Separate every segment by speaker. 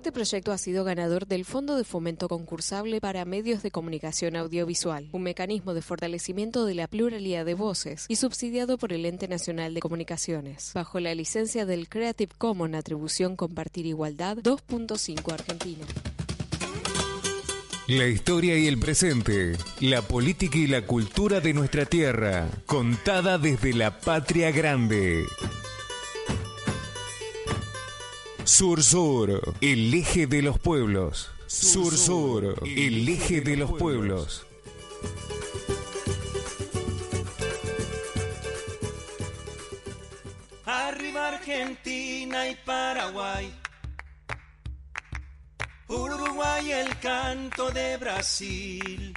Speaker 1: Este proyecto ha sido ganador del Fondo de Fomento Concursable para Medios de Comunicación Audiovisual, un mecanismo de fortalecimiento de la pluralidad de voces y subsidiado por el Ente Nacional de Comunicaciones, bajo la licencia del Creative Commons Atribución Compartir Igualdad 2.5 Argentina.
Speaker 2: La historia y el presente, la política y la cultura de nuestra tierra, contada desde la patria grande. Sur Sur, el eje de los pueblos. Sur Sur, el eje de los pueblos.
Speaker 3: Arriba Argentina y Paraguay. Uruguay el canto de Brasil.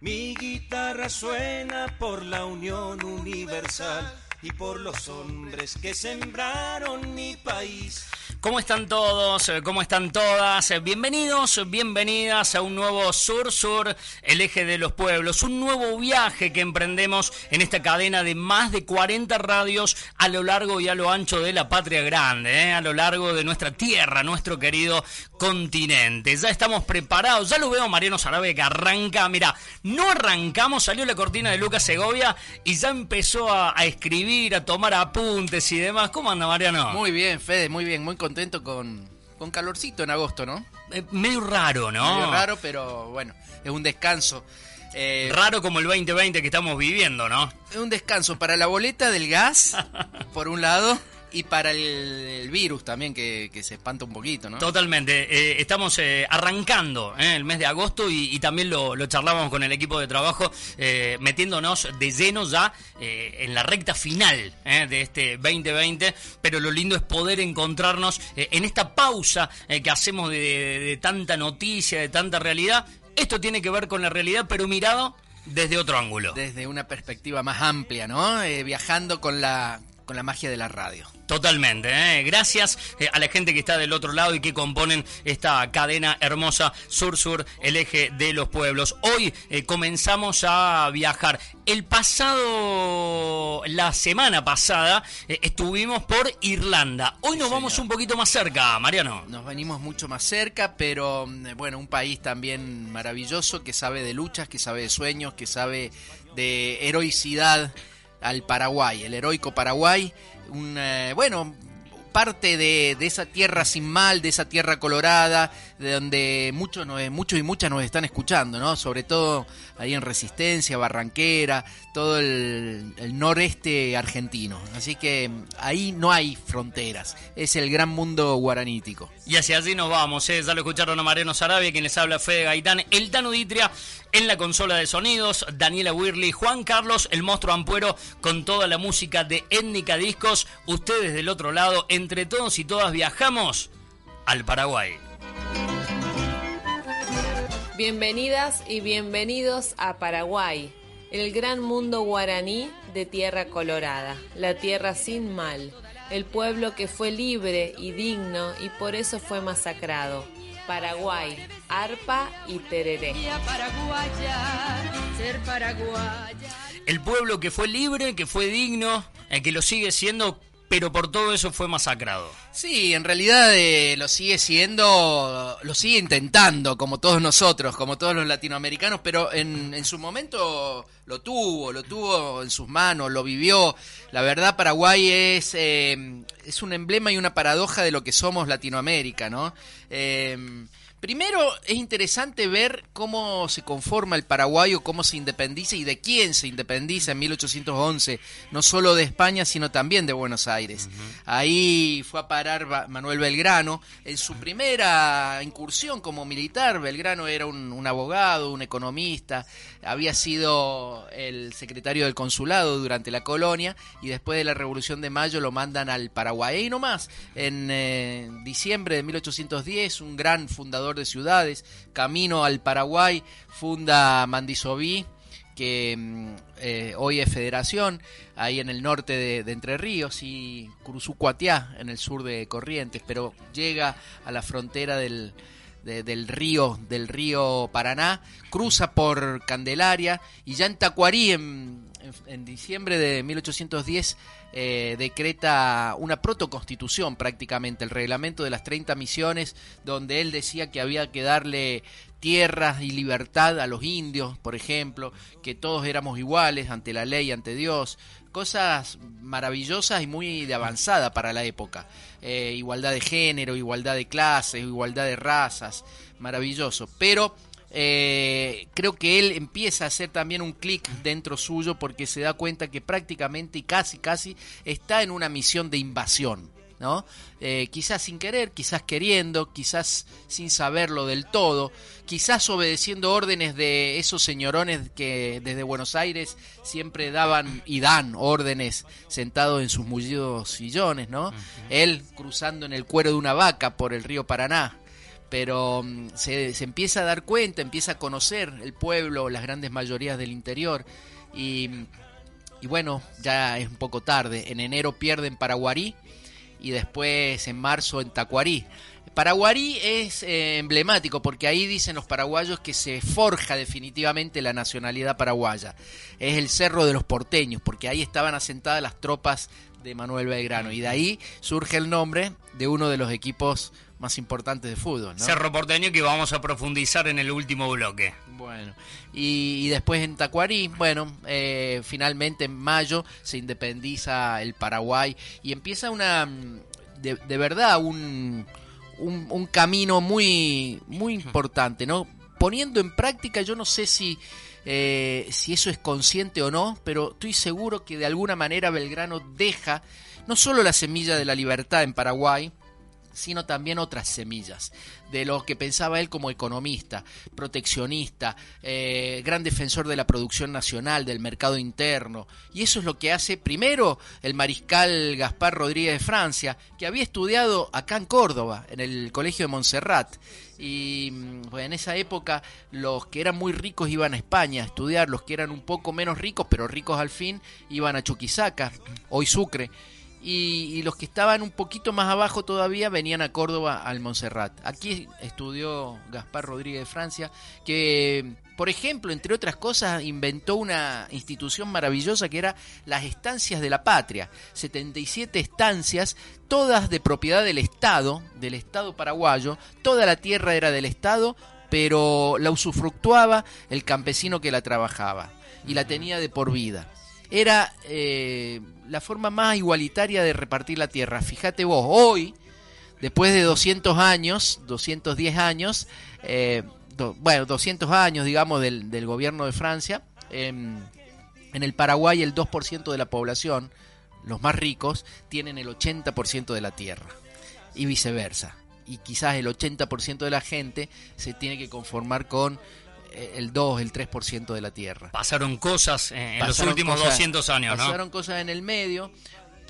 Speaker 3: Mi guitarra suena por la unión universal y por los hombres que sembraron mi país.
Speaker 4: ¿Cómo están todos? ¿Cómo están todas? Bienvenidos, bienvenidas a un nuevo Sur Sur, el eje de los pueblos, un nuevo viaje que emprendemos en esta cadena de más de 40 radios a lo largo y a lo ancho de la patria grande, ¿eh? a lo largo de nuestra tierra, nuestro querido continente. Ya estamos preparados, ya lo veo Mariano Sarabe que arranca, mira, no arrancamos, salió la cortina de Lucas Segovia y ya empezó a, a escribir, a tomar apuntes y demás. ¿Cómo anda Mariano?
Speaker 5: Muy bien, Fede, muy bien, muy contento contento con, con calorcito en agosto, ¿no?
Speaker 4: Eh, medio raro, ¿no?
Speaker 5: Medio raro, pero bueno, es un descanso.
Speaker 4: Eh, raro como el 2020 que estamos viviendo, ¿no?
Speaker 5: Es un descanso para la boleta del gas, por un lado, y para el, virus también, que, se espanta un poquito, ¿no?
Speaker 4: Totalmente. Eh, estamos eh, arrancando eh, el mes de agosto y, también lo, lo, charlamos con el equipo de trabajo, metiéndonos de lleno ya en la recta final de este 2020. Pero lo lindo es poder encontrarnos en esta pausa que hacemos de, de tanta noticia, de tanta realidad. Esto tiene que ver con la realidad, pero mirado desde otro ángulo.
Speaker 5: Desde una perspectiva más amplia, ¿no? viajando con la, con la magia de la radio.
Speaker 4: Totalmente. ¿eh? Gracias eh, a la gente que está del otro lado y que componen esta cadena hermosa Sur-Sur, el eje de los pueblos. Hoy eh, comenzamos a viajar. El pasado, la semana pasada, estuvimos por Irlanda. Hoy nos vamos un poquito más cerca, Mariano.
Speaker 5: Nos venimos mucho más cerca, pero mm, bueno, un país también maravilloso que sabe de luchas, que sabe de sueños, que sabe de heroicidad al Paraguay, el heroico Paraguay, un, eh, bueno, parte de, de, esa tierra sin mal, de esa tierra colorada, de donde muchos, muchos y muchas nos están escuchando, ¿no? Sobre todo ahí en Resistencia, Barranquera, todo el, noreste argentino. Así que ahí no hay fronteras, es el gran mundo guaranítico.
Speaker 4: Y hacia allí nos vamos, ¿eh? ya lo escucharon a Mariano Sarabia, quien les habla Fede Gaitán, el Tano Ditria en la consola de sonidos, Daniela Wirley, Juan Carlos, el monstruo Ampuero, con toda la música de Étnica Discos, ustedes del otro lado, entre todos y todas viajamos al Paraguay.
Speaker 1: Bienvenidas y bienvenidos a Paraguay, el gran mundo guaraní de tierra colorada, la tierra sin mal, el pueblo que fue libre y digno y por eso fue masacrado. Paraguay, arpa y tereré.
Speaker 4: El pueblo que fue libre, que fue digno, el que lo sigue siendo pero por todo eso fue masacrado.
Speaker 5: Sí, en realidad eh, lo sigue siendo, lo sigue intentando, como todos nosotros, como todos los latinoamericanos, pero en, en su momento lo tuvo, lo tuvo en sus manos, lo vivió. La verdad, Paraguay es, eh, es un emblema y una paradoja de lo que somos Latinoamérica, ¿no? Eh, Primero es interesante ver cómo se conforma el paraguayo, cómo se independiza y de quién se independiza en 1811, no solo de España, sino también de Buenos Aires. Ahí fue a parar Manuel Belgrano. En su primera incursión como militar, Belgrano era un, abogado, un economista, había sido el secretario del consulado durante la colonia y después de la Revolución de Mayo lo mandan al Paraguay. Y nomás, en eh, diciembre de 1810, un gran fundador de ciudades, camino al Paraguay, funda Mandisoví, que mm, eh, hoy es federación, ahí en el norte de, Entre Ríos, y Curuzucuatiá, en el sur de Corrientes, pero llega a la frontera del, del río del río Paraná, cruza por Candelaria y ya en Tacuarí, en, en, diciembre de 1810 eh, decreta una protoconstitución prácticamente, el reglamento de las 30 misiones, donde él decía que había que darle tierras y libertad a los indios, por ejemplo, que todos éramos iguales ante la ley, ante Dios, cosas maravillosas y muy de avanzada para la época. Eh, igualdad de género, igualdad de clases, igualdad de razas, maravilloso. Pero eh, creo que él empieza a hacer también un clic dentro suyo porque se da cuenta que prácticamente y casi, casi está en una misión de invasión. ¿no? Eh, quizás sin querer, quizás queriendo, quizás sin saberlo del todo, quizás obedeciendo órdenes de esos señorones que desde Buenos Aires siempre daban y dan órdenes sentados en sus mullidos sillones, ¿no? Él cruzando en el cuero de una vaca por el río Paraná, pero mm, se, se, empieza a dar cuenta, empieza a conocer el pueblo, las grandes mayorías del interior y, y bueno, ya es un poco tarde. En enero pierden Paraguarí y después en marzo en Tacuarí. Paraguarí es eh, emblemático porque ahí dicen los paraguayos que se forja definitivamente la nacionalidad paraguaya. Es el cerro de los porteños porque ahí estaban asentadas las tropas de Manuel Belgrano y de ahí surge el nombre de uno de los equipos más importantes de fútbol. ¿no?
Speaker 4: Cerro Porteño que vamos a profundizar en el último bloque.
Speaker 5: Bueno, y, después en Tacuarí, bueno, eh, finalmente en mayo se independiza el Paraguay y empieza una, de, de verdad, un, un, un, camino muy, muy importante, ¿no? Poniendo en práctica, yo no sé si... Eh, si eso es consciente o no, pero estoy seguro que de alguna manera Belgrano deja no solo la semilla de la libertad en Paraguay, sino también otras semillas, de lo que pensaba él como economista, proteccionista, eh, gran defensor de la producción nacional, del mercado interno. Y eso es lo que hace primero el mariscal Gaspar Rodríguez de Francia, que había estudiado acá en Córdoba, en el Colegio de Montserrat. Y mm, en esa época los que eran muy ricos iban a España a estudiar, los que eran un poco menos ricos, pero ricos al fin, iban a Chuquisaca, hoy Sucre y, los que estaban un poquito más abajo todavía venían a Córdoba al Montserrat. Aquí estudió Gaspar Rodríguez de Francia, que por ejemplo, entre otras cosas, inventó una institución maravillosa que era las estancias de la patria. 77 estancias, todas de propiedad del Estado, del Estado paraguayo. Toda la tierra era del Estado, pero la usufructuaba el campesino que la trabajaba y la tenía de por vida era eh, la forma más igualitaria de repartir la tierra. Fíjate vos, hoy, después de 200 años, 210 años, eh, bueno, 200 años, digamos, del, del gobierno de Francia, em, en el Paraguay el 2% de la población, los más ricos, tienen el 80% de la tierra y viceversa. Y quizás el 80% de la gente se tiene que conformar con el 2, el 3% de la Tierra.
Speaker 4: Pasaron cosas en los últimos 200 años,
Speaker 5: ¿no? Pasaron cosas en el medio,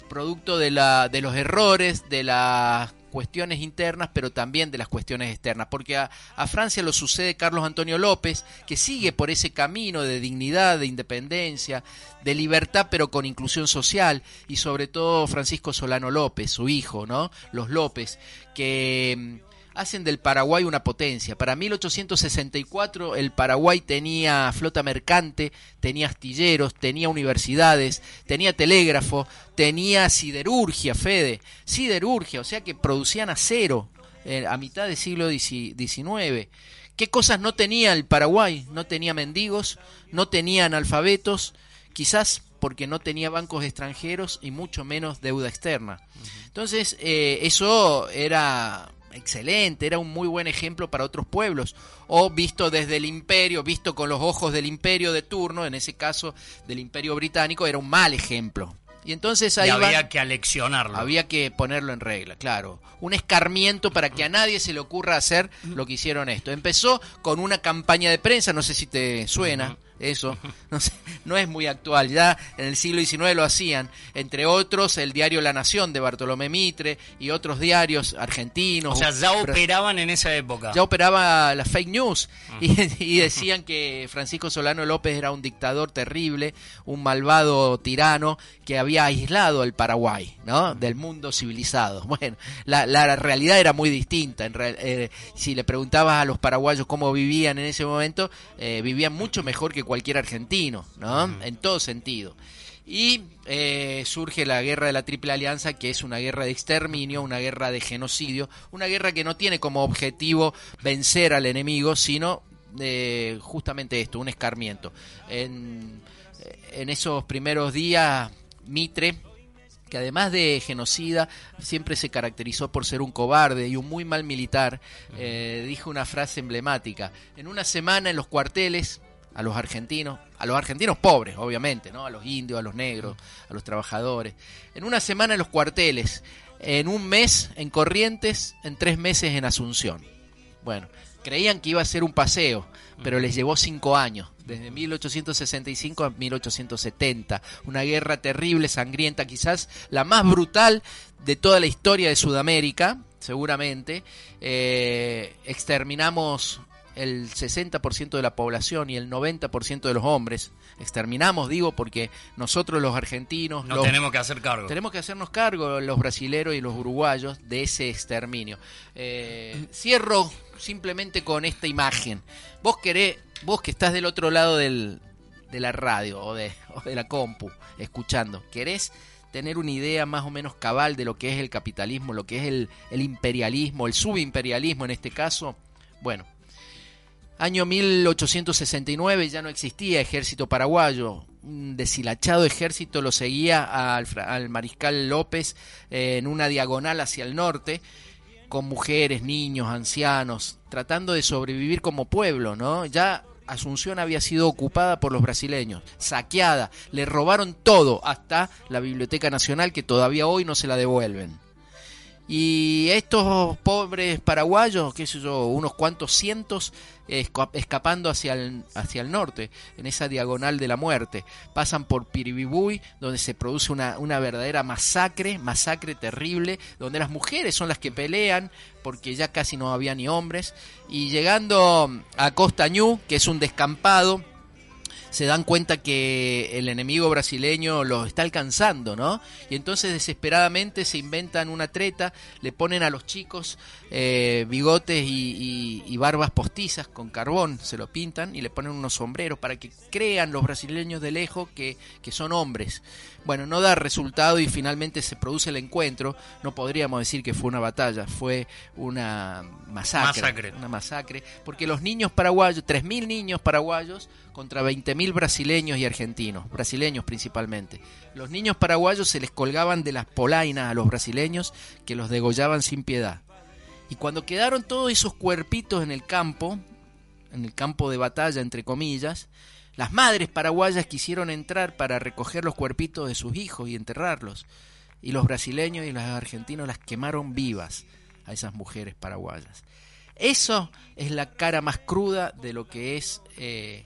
Speaker 5: producto de, la, de los errores, de las cuestiones internas, pero también de las cuestiones externas, porque a, a, Francia lo sucede Carlos Antonio López, que sigue por ese camino de dignidad, de independencia, de libertad, pero con inclusión social, y sobre todo Francisco Solano López, su hijo, ¿no? Los López, que hacen del Paraguay una potencia. Para 1864 el Paraguay tenía flota mercante, tenía astilleros, tenía universidades, tenía telégrafo, tenía siderurgia, Fede, siderurgia, o sea que producían acero eh, a mitad del siglo XIX. ¿Qué cosas no tenía el Paraguay? No tenía mendigos, no tenía analfabetos, quizás porque no tenía bancos extranjeros y mucho menos deuda externa. Entonces, eh, eso era excelente, era un muy buen ejemplo para otros pueblos, o visto desde el imperio, visto con los ojos del imperio de turno, en ese caso del imperio británico, era un mal ejemplo. Y entonces ahí
Speaker 4: había que aleccionarlo.
Speaker 5: Había que ponerlo en regla, claro. Un escarmiento para que a nadie se le ocurra hacer lo que hicieron esto. Empezó con una campaña de prensa, no sé si te suena eso no, sé, no es muy actual. Ya en el siglo XIX lo hacían, entre otros el diario La Nación de Bartolomé Mitre y otros diarios argentinos.
Speaker 4: O sea, ya operaban en esa época.
Speaker 5: Ya operaba la fake news y, decían que Francisco Solano López era un dictador terrible, un malvado tirano que había aislado el Paraguay, ¿no? Del mundo civilizado. Bueno, la, la realidad era muy distinta. En eh, si le preguntabas a los paraguayos cómo vivían en ese momento, eh, vivían mucho mejor que cualquier argentino, ¿no? En todo sentido. Y eh, surge la guerra de la Triple Alianza, que es una guerra de exterminio, una guerra de genocidio, una guerra que no tiene como objetivo vencer al enemigo, sino eh, justamente esto, un escarmiento. En, en esos primeros días, Mitre, que además de genocida, siempre se caracterizó por ser un cobarde y un muy mal militar, eh, dijo una frase emblemática. En una semana en los cuarteles, a los argentinos, a los argentinos pobres, obviamente, ¿no? A los indios, a los negros, a los trabajadores. En una semana en los cuarteles, en un mes en Corrientes, en tres meses en Asunción. Bueno, creían que iba a ser un paseo, pero les llevó cinco años, desde 1865 a 1870. Una guerra terrible, sangrienta, quizás la más brutal de toda la historia de Sudamérica, seguramente. Eh, exterminamos el 60% de la población y el 90% de los hombres. Exterminamos, digo, porque nosotros los argentinos...
Speaker 4: No
Speaker 5: los-
Speaker 4: tenemos que hacer cargo.
Speaker 5: tenemos que hacernos cargo, los brasileros y los uruguayos, de ese exterminio. Eh, cierro simplemente con esta imagen. Vos querés, vos que estás del otro lado del, de la radio o de, o de la compu, escuchando, ¿querés tener una idea más o menos cabal de lo que es el capitalismo, lo que es el, el imperialismo, el subimperialismo en este caso? Bueno, Año 1869 ya no existía ejército paraguayo. Un deshilachado ejército lo seguía al, al mariscal López eh, en una diagonal hacia el norte, con mujeres, niños, ancianos, tratando de sobrevivir como pueblo, ¿no? Ya Asunción había sido ocupada por los brasileños, saqueada, le robaron todo, hasta la Biblioteca Nacional que todavía hoy no se la devuelven. Y estos pobres paraguayos, qué sé yo, unos cuantos cientos, esca- escapando hacia el, hacia el norte, en esa diagonal de la muerte. Pasan por Piribibuy, donde se produce una, una verdadera masacre, masacre terrible, donde las mujeres son las que pelean, porque ya casi no había ni hombres. Y llegando a Costa Ñu, que es un descampado, se dan cuenta que el enemigo brasileño los está alcanzando, ¿no? Y entonces desesperadamente se inventan una treta, le ponen a los chicos eh, bigotes y, y- y barbas postizas con carbón, se lo pintan y le ponen unos sombreros para que crean los brasileños de lejos que, que son hombres. Bueno, no da resultado y finalmente se produce el encuentro. No podríamos decir que fue una batalla, fue una masacre.
Speaker 4: Masacre.
Speaker 5: Una masacre. Porque los niños paraguayos, 3.000 niños paraguayos contra 20.000 brasileños y argentinos, brasileños principalmente. Los niños paraguayos se les colgaban de las polainas a los brasileños que los degollaban sin piedad. Y cuando quedaron todos esos cuerpitos en el campo, en el campo de batalla, entre comillas, las madres paraguayas quisieron entrar para recoger los cuerpitos de sus hijos y enterrarlos. Y los brasileños y los argentinos las quemaron vivas a esas mujeres paraguayas. Eso es la cara más cruda de lo que es eh,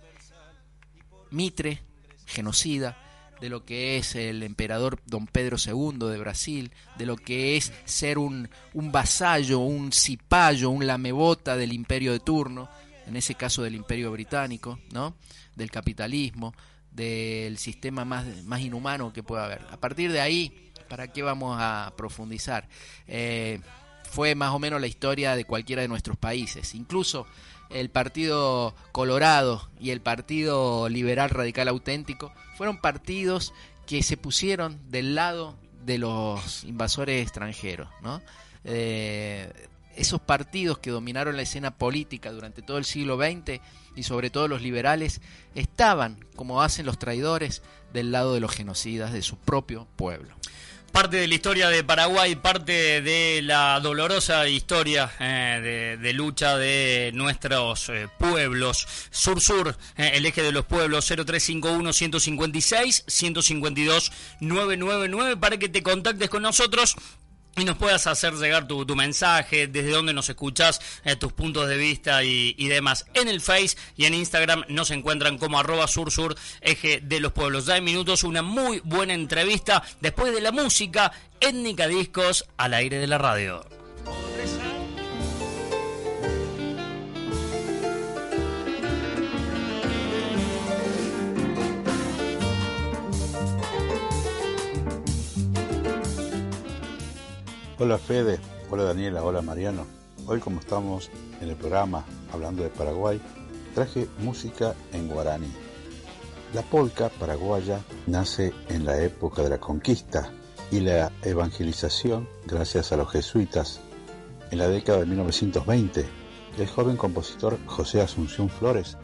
Speaker 5: Mitre, genocida, de lo que es el emperador don Pedro II de Brasil, de lo que es ser un, un vasallo, un cipayo, un lamebota del imperio de turno, en ese caso del imperio británico, ¿no? del capitalismo, del sistema más, más inhumano que pueda haber. A partir de ahí, ¿para qué vamos a profundizar? Eh, fue más o menos la historia de cualquiera de nuestros países. Incluso el Partido Colorado y el Partido Liberal Radical Auténtico fueron partidos que se pusieron del lado de los invasores extranjeros, ¿no? Eh, esos partidos que dominaron la escena política durante todo el siglo XX y sobre todo los liberales estaban, como hacen los traidores, del lado de los genocidas de su propio pueblo.
Speaker 4: Parte de la historia de Paraguay, parte de la dolorosa historia eh, de, lucha de nuestros eh, pueblos. Sur-Sur, eh, el eje de los pueblos, 0351-156-152-999, para que te contactes con nosotros y nos puedas hacer llegar tu, mensaje, desde dónde nos escuchás, eh, tus puntos de vista y, y demás. En el Face y en Instagram nos encuentran como arroba sur sur eje de los pueblos. Ya en minutos una muy buena entrevista después de la música étnica discos al aire de la radio.
Speaker 6: Hola Fede, hola Daniela, hola Mariano. Hoy como estamos en el programa hablando de Paraguay, traje música en guaraní.
Speaker 7: La polca paraguaya nace en la época de la conquista y la evangelización gracias a los jesuitas. En la década de 1920, el joven compositor José Asunción Flores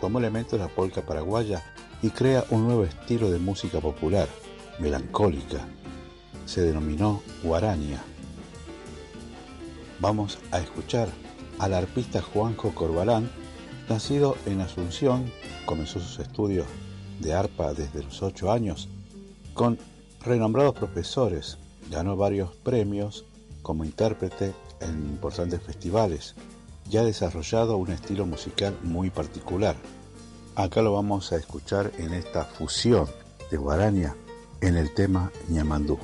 Speaker 7: tomó elementos de la polca paraguaya y crea un nuevo estilo de música popular, melancólica. Se denominó guarania. Vamos a escuchar al arpista Juanjo Corbalán, nacido en Asunción, comenzó sus estudios de arpa desde los ocho años, con renombrados profesores, ganó varios premios como intérprete en importantes festivales y ha desarrollado un estilo musical muy particular. Acá lo vamos a escuchar en esta fusión de guaraña en el tema ñamandú.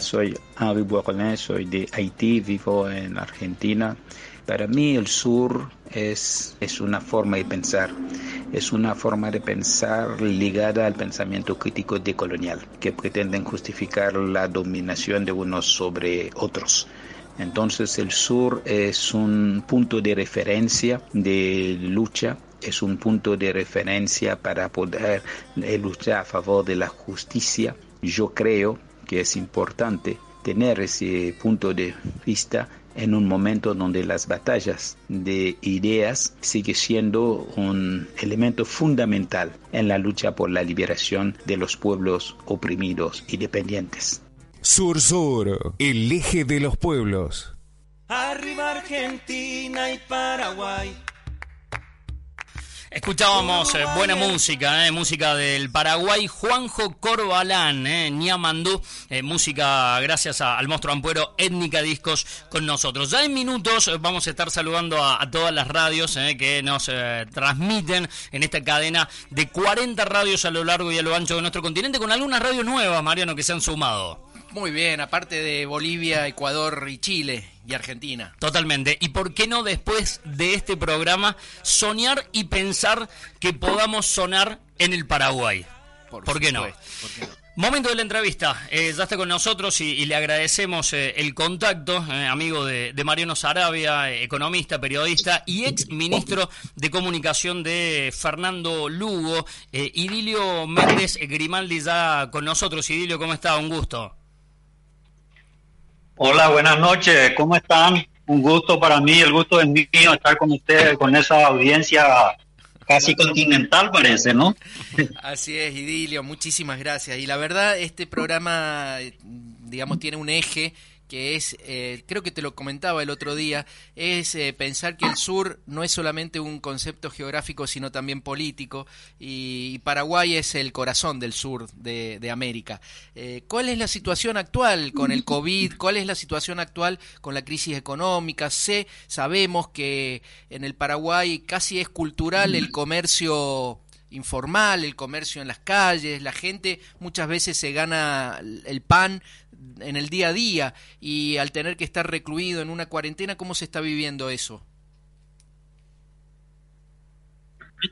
Speaker 8: Soy Henri Bourgoin, soy de Haití, vivo en Argentina. Para mí el sur es, es una forma de pensar, es una forma de pensar ligada al pensamiento crítico decolonial, que pretenden justificar la dominación de unos sobre otros. Entonces el sur es un punto de referencia de lucha es un punto de referencia para poder luchar a favor de la justicia. Yo creo que es importante tener ese punto de vista en un momento donde las batallas de ideas sigue siendo un elemento fundamental en la lucha por la liberación de los pueblos oprimidos y dependientes.
Speaker 2: Sur Sur, el eje de los pueblos.
Speaker 3: Arriba Argentina y Paraguay
Speaker 4: Escuchábamos eh, buena música, eh, música del Paraguay, Juanjo Corbalán, eh, Niamandú, eh, música gracias al monstruo ampuero Étnica Discos con nosotros. Ya en minutos vamos a estar saludando a, todas las radios que nos transmiten en esta cadena de 40 radios a lo largo y a lo ancho de nuestro continente, con algunas radios nuevas, Mariano, que se han sumado.
Speaker 5: Muy bien, aparte de Bolivia, Ecuador y Chile y Argentina.
Speaker 4: Totalmente. ¿Y por qué no después de este programa soñar y pensar que podamos sonar en el Paraguay? ¿Por, qué, no? Momento de la entrevista. Eh, ya está con nosotros y, le agradecemos eh, el contacto, eh, amigo de, Mariano Sarabia, economista, periodista y ex ministro de Comunicación de Fernando Lugo. Idilio Méndez Grimaldi ya con nosotros. Idilio, ¿cómo está? Un gusto.
Speaker 9: Hola, buenas noches, ¿cómo están? Un gusto para mí, el gusto es mío estar con ustedes, con esa audiencia casi continental parece, ¿no?
Speaker 5: Así es, Idilio, muchísimas gracias. Y la verdad, este programa, digamos, tiene un eje que es, eh, creo que te lo comentaba el otro día, es eh, pensar que el sur no es solamente un concepto geográfico, sino también político, y, Paraguay es el corazón del sur de, América. Eh, ¿Cuál es la situación actual con el COVID? ¿Cuál es la situación actual con la crisis económica? Sé, sabemos que en el Paraguay casi es cultural el comercio informal, el comercio en las calles, la gente muchas veces se gana el pan en el día a día y al tener que estar recluido en una cuarentena, ¿cómo se está viviendo eso?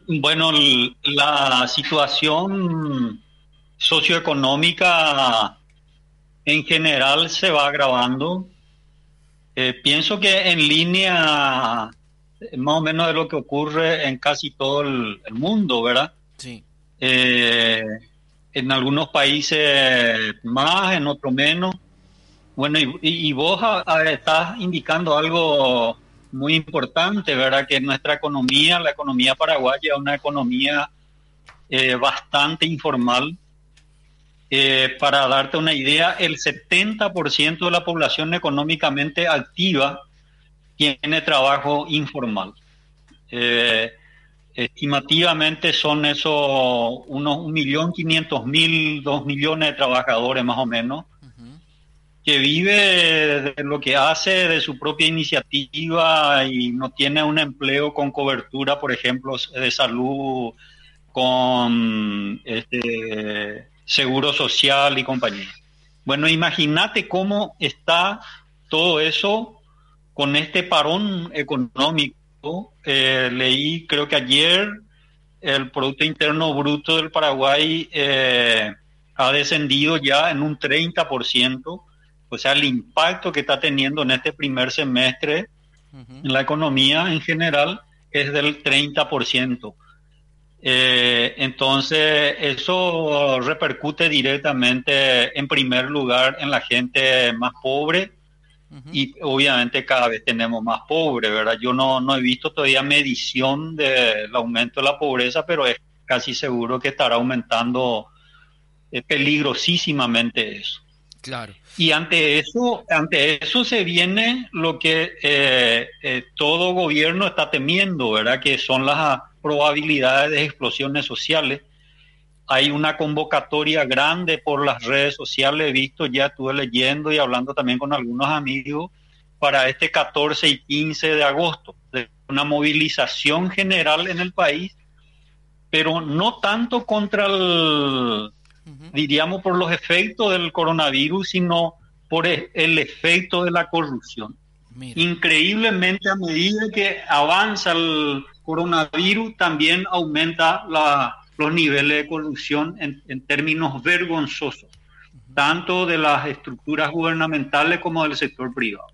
Speaker 9: Bueno, la situación socioeconómica en general se va agravando. Eh, pienso que en línea más o menos de lo que ocurre en casi todo el, mundo, ¿verdad?
Speaker 5: Sí.
Speaker 9: Eh, en algunos países más, en otros menos. Bueno, y, vos estás indicando algo muy importante, ¿verdad? Que nuestra economía, la economía paraguaya, es una economía eh, bastante informal. Eh, para darte una idea, el 70% de la población económicamente activa tiene trabajo informal. Eh, Estimativamente son esos unos un millón quinientos mil, dos millones de trabajadores más o menos, que vive de lo que hace de su propia iniciativa y no tiene un empleo con cobertura, por ejemplo, de salud, con este, seguro social y compañía. Bueno, imagínate cómo está todo eso con este parón económico eh, leí, creo que ayer, el Producto Interno Bruto del Paraguay eh, ha descendido ya en un 30%, o sea, el impacto que está teniendo en este primer semestre en la economía en general es del 30%. Eh, entonces, eso repercute directamente, en primer lugar, en la gente más pobre, y obviamente cada vez tenemos más pobres, ¿verdad? Yo no, no he visto todavía medición del aumento de la pobreza, pero es casi seguro que estará aumentando eh, peligrosísimamente eso.
Speaker 5: Claro.
Speaker 9: Y ante eso, ante eso se viene lo que eh, eh, todo gobierno está temiendo, ¿verdad? Que son las probabilidades de explosiones sociales hay una convocatoria grande por las redes sociales, he visto, ya estuve leyendo y hablando también con algunos amigos para este 14 y 15 de agosto, de una movilización general en el país, pero no tanto contra el, diríamos, por los efectos del coronavirus, sino por e, el efecto de la corrupción. Increíblemente, a medida que avanza el coronavirus, también aumenta la los niveles de corrupción en, términos vergonzosos, tanto de las estructuras gubernamentales como del sector privado.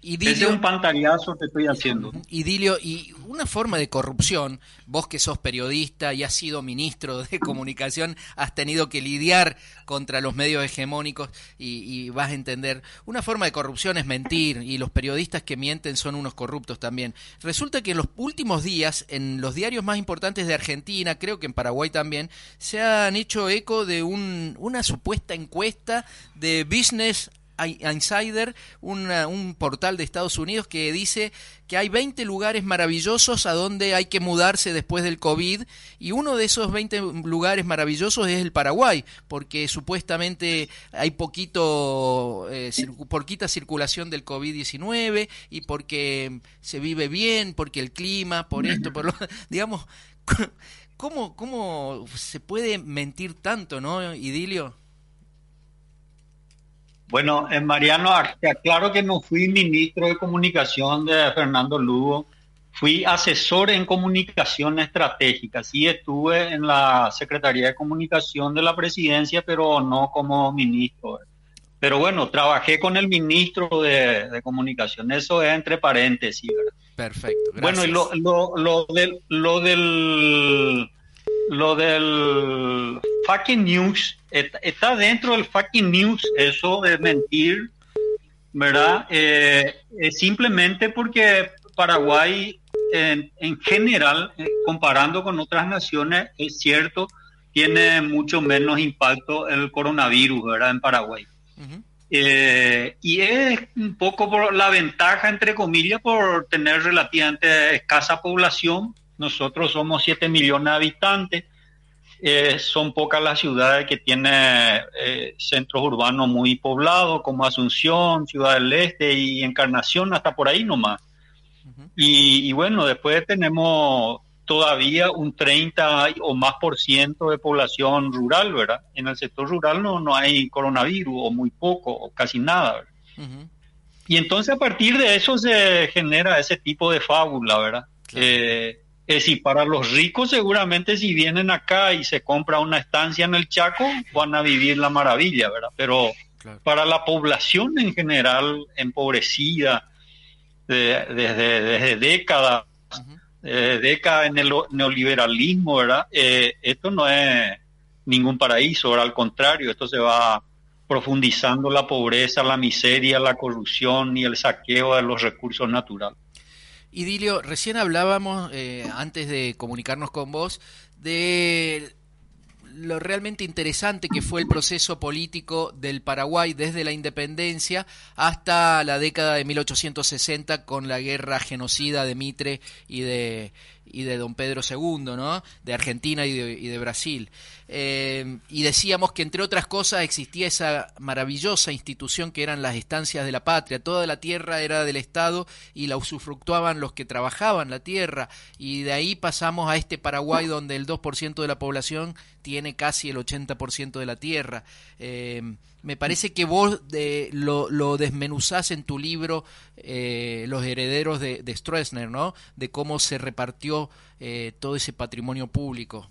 Speaker 9: Idilio, es un pantallazo que estoy haciendo.
Speaker 5: Idilio, y una forma de corrupción, vos que sos periodista y has sido ministro de comunicación, has tenido que lidiar contra los medios hegemónicos y, vas a entender, una forma de corrupción es mentir y los periodistas que mienten son unos corruptos también. Resulta que en los últimos días, en los diarios más importantes de Argentina, creo que en Paraguay también, se han hecho eco de una supuesta encuesta de Business Insider, un portal de Estados Unidos que dice que hay 20 lugares maravillosos a donde hay que mudarse después del COVID y uno de esos 20 lugares maravillosos es el Paraguay, porque supuestamente hay poquito, eh, poquita circulación del COVID-19 y porque se vive bien, porque el clima, por esto, por lo, digamos, ¿cómo, ¿cómo se puede mentir tanto, no, Idilio?
Speaker 9: Bueno, en Mariano, claro que no fui ministro de comunicación de Fernando Lugo, fui asesor en comunicación estratégica, sí estuve en la Secretaría de Comunicación de la Presidencia, pero no como ministro. Pero bueno, trabajé con el ministro de, Comunicación, eso es entre paréntesis.
Speaker 5: Perfecto.
Speaker 9: Bueno, y lo, lo, lo, del, lo del lo del fucking news está, dentro del fucking news eso de mentir, ¿verdad? Eh, simplemente porque Paraguay en, general, eh, comparando con otras naciones, es cierto, tiene mucho menos impacto el coronavirus, ¿verdad? En Paraguay. Eh, y es un poco por la ventaja, entre comillas, por tener relativamente escasa población, nosotros somos 7 millones de habitantes. Eh, son pocas las ciudades que tienen eh, centros urbanos muy poblados, como Asunción, Ciudad del Este y Encarnación, hasta por ahí nomás. y, bueno, después tenemos todavía un 30 o más por ciento de población rural, ¿verdad? En el sector rural no, no hay coronavirus, o muy poco, o casi nada, Y entonces a partir de eso se genera ese tipo de fábula, ¿verdad? Eh, es decir, para los ricos seguramente si vienen acá y se compra una estancia en el Chaco, van a vivir la maravilla, ¿verdad? Pero para la población en general, empobrecida, desde, décadas, décadas en el neoliberalismo, ¿verdad? Eh, esto no es ningún paraíso, al contrario, esto se va profundizando la pobreza, la miseria, la corrupción y el saqueo de los recursos naturales.
Speaker 5: Idilio, recién hablábamos, eh, antes de comunicarnos con vos, de lo realmente interesante que fue el proceso político del Paraguay desde la independencia hasta la década de 1860 con la guerra genocida de Mitre y de, y de don Pedro II, ¿no? De Argentina y de, Brasil. Eh, y decíamos que entre otras cosas existía esa maravillosa institución que eran las estancias de la patria. Toda la tierra era del Estado y la usufructuaban los que trabajaban la tierra. Y de ahí pasamos a este Paraguay donde el 2% de la población tiene casi el 80% de la tierra. Eh, me parece que vos de, lo, desmenuzás en tu libro eh, Los herederos de, Stroessner, ¿no? De cómo se repartió eh, todo ese patrimonio público.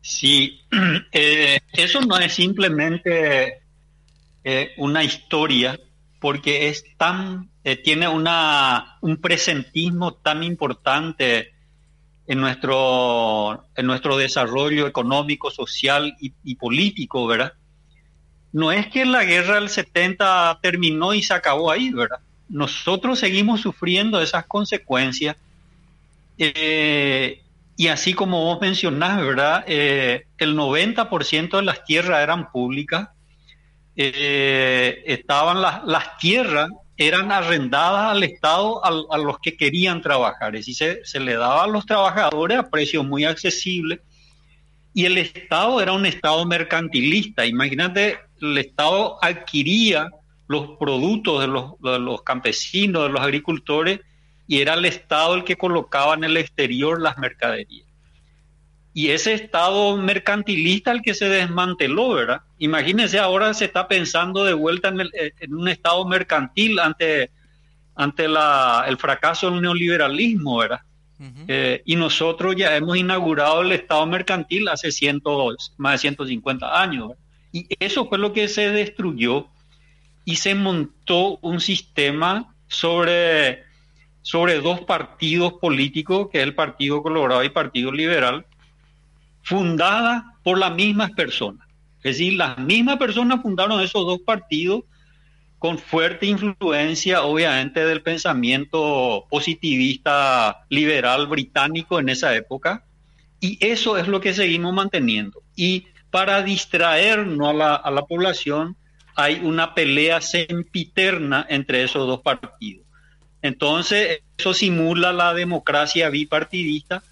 Speaker 9: Sí, eh, eso no es simplemente una historia, porque es tan, tiene una, un presentismo tan importante en nuestro, en nuestro desarrollo económico, social y, político, ¿verdad? No es que la guerra del 70 terminó y se acabó ahí, ¿verdad? Nosotros seguimos sufriendo esas consecuencias. Eh, y así como vos mencionás, ¿verdad? Eh, el 90% de las tierras eran públicas. Eh, estaban las, las tierras eran arrendadas al Estado a, los que querían trabajar. Es decir, se, le daba a los trabajadores a precios muy accesibles y el Estado era un Estado mercantilista. Imagínate, el Estado adquiría los productos de los, de los campesinos, de los agricultores, y era el Estado el que colocaba en el exterior las mercaderías y ese estado mercantilista el que se desmanteló, ¿verdad? Imagínense, ahora se está pensando de vuelta en, eh, un estado mercantil ante, ante la, el fracaso del neoliberalismo, ¿verdad? Eh, y nosotros ya hemos inaugurado el estado mercantil hace cientos, más de 150 años. ¿verdad? Y eso fue lo que se destruyó y se montó un sistema sobre, sobre dos partidos políticos, que es el Partido Colorado y el Partido Liberal, fundada por las mismas personas. Es decir, las mismas personas fundaron esos dos partidos con fuerte influencia, obviamente, del pensamiento positivista liberal británico en esa época. Y eso es lo que seguimos manteniendo. Y para distraernos a la, a la población, hay una pelea sempiterna entre esos dos partidos. Entonces, eso simula la democracia bipartidista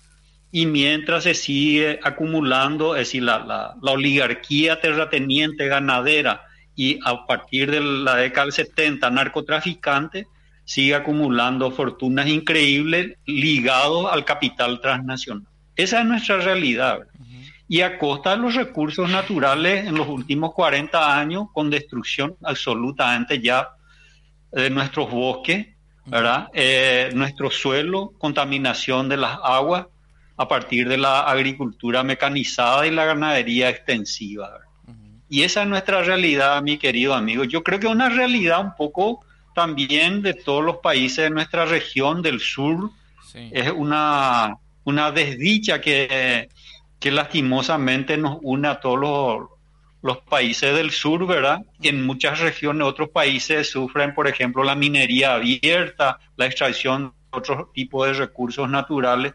Speaker 9: y mientras se sigue acumulando, es decir, la, oligarquía terrateniente ganadera y a partir de la década del 70 narcotraficante, sigue acumulando fortunas increíbles ligados al capital transnacional. Esa es nuestra realidad. Y a costa de los recursos naturales en los últimos 40 años, con destrucción absolutamente ya de nuestros bosques, ¿verdad? Eh, nuestro suelo, contaminación de las aguas, a partir de la agricultura mecanizada y la ganadería extensiva. Y esa es nuestra realidad, mi querido amigo. Yo creo que es una realidad un poco también de todos los países de nuestra región del sur. Es una, una desdicha que, que lastimosamente nos une a todos los, los países del sur, ¿verdad? En muchas regiones, otros países sufren, por ejemplo, la minería abierta, la extracción de otros tipos de recursos naturales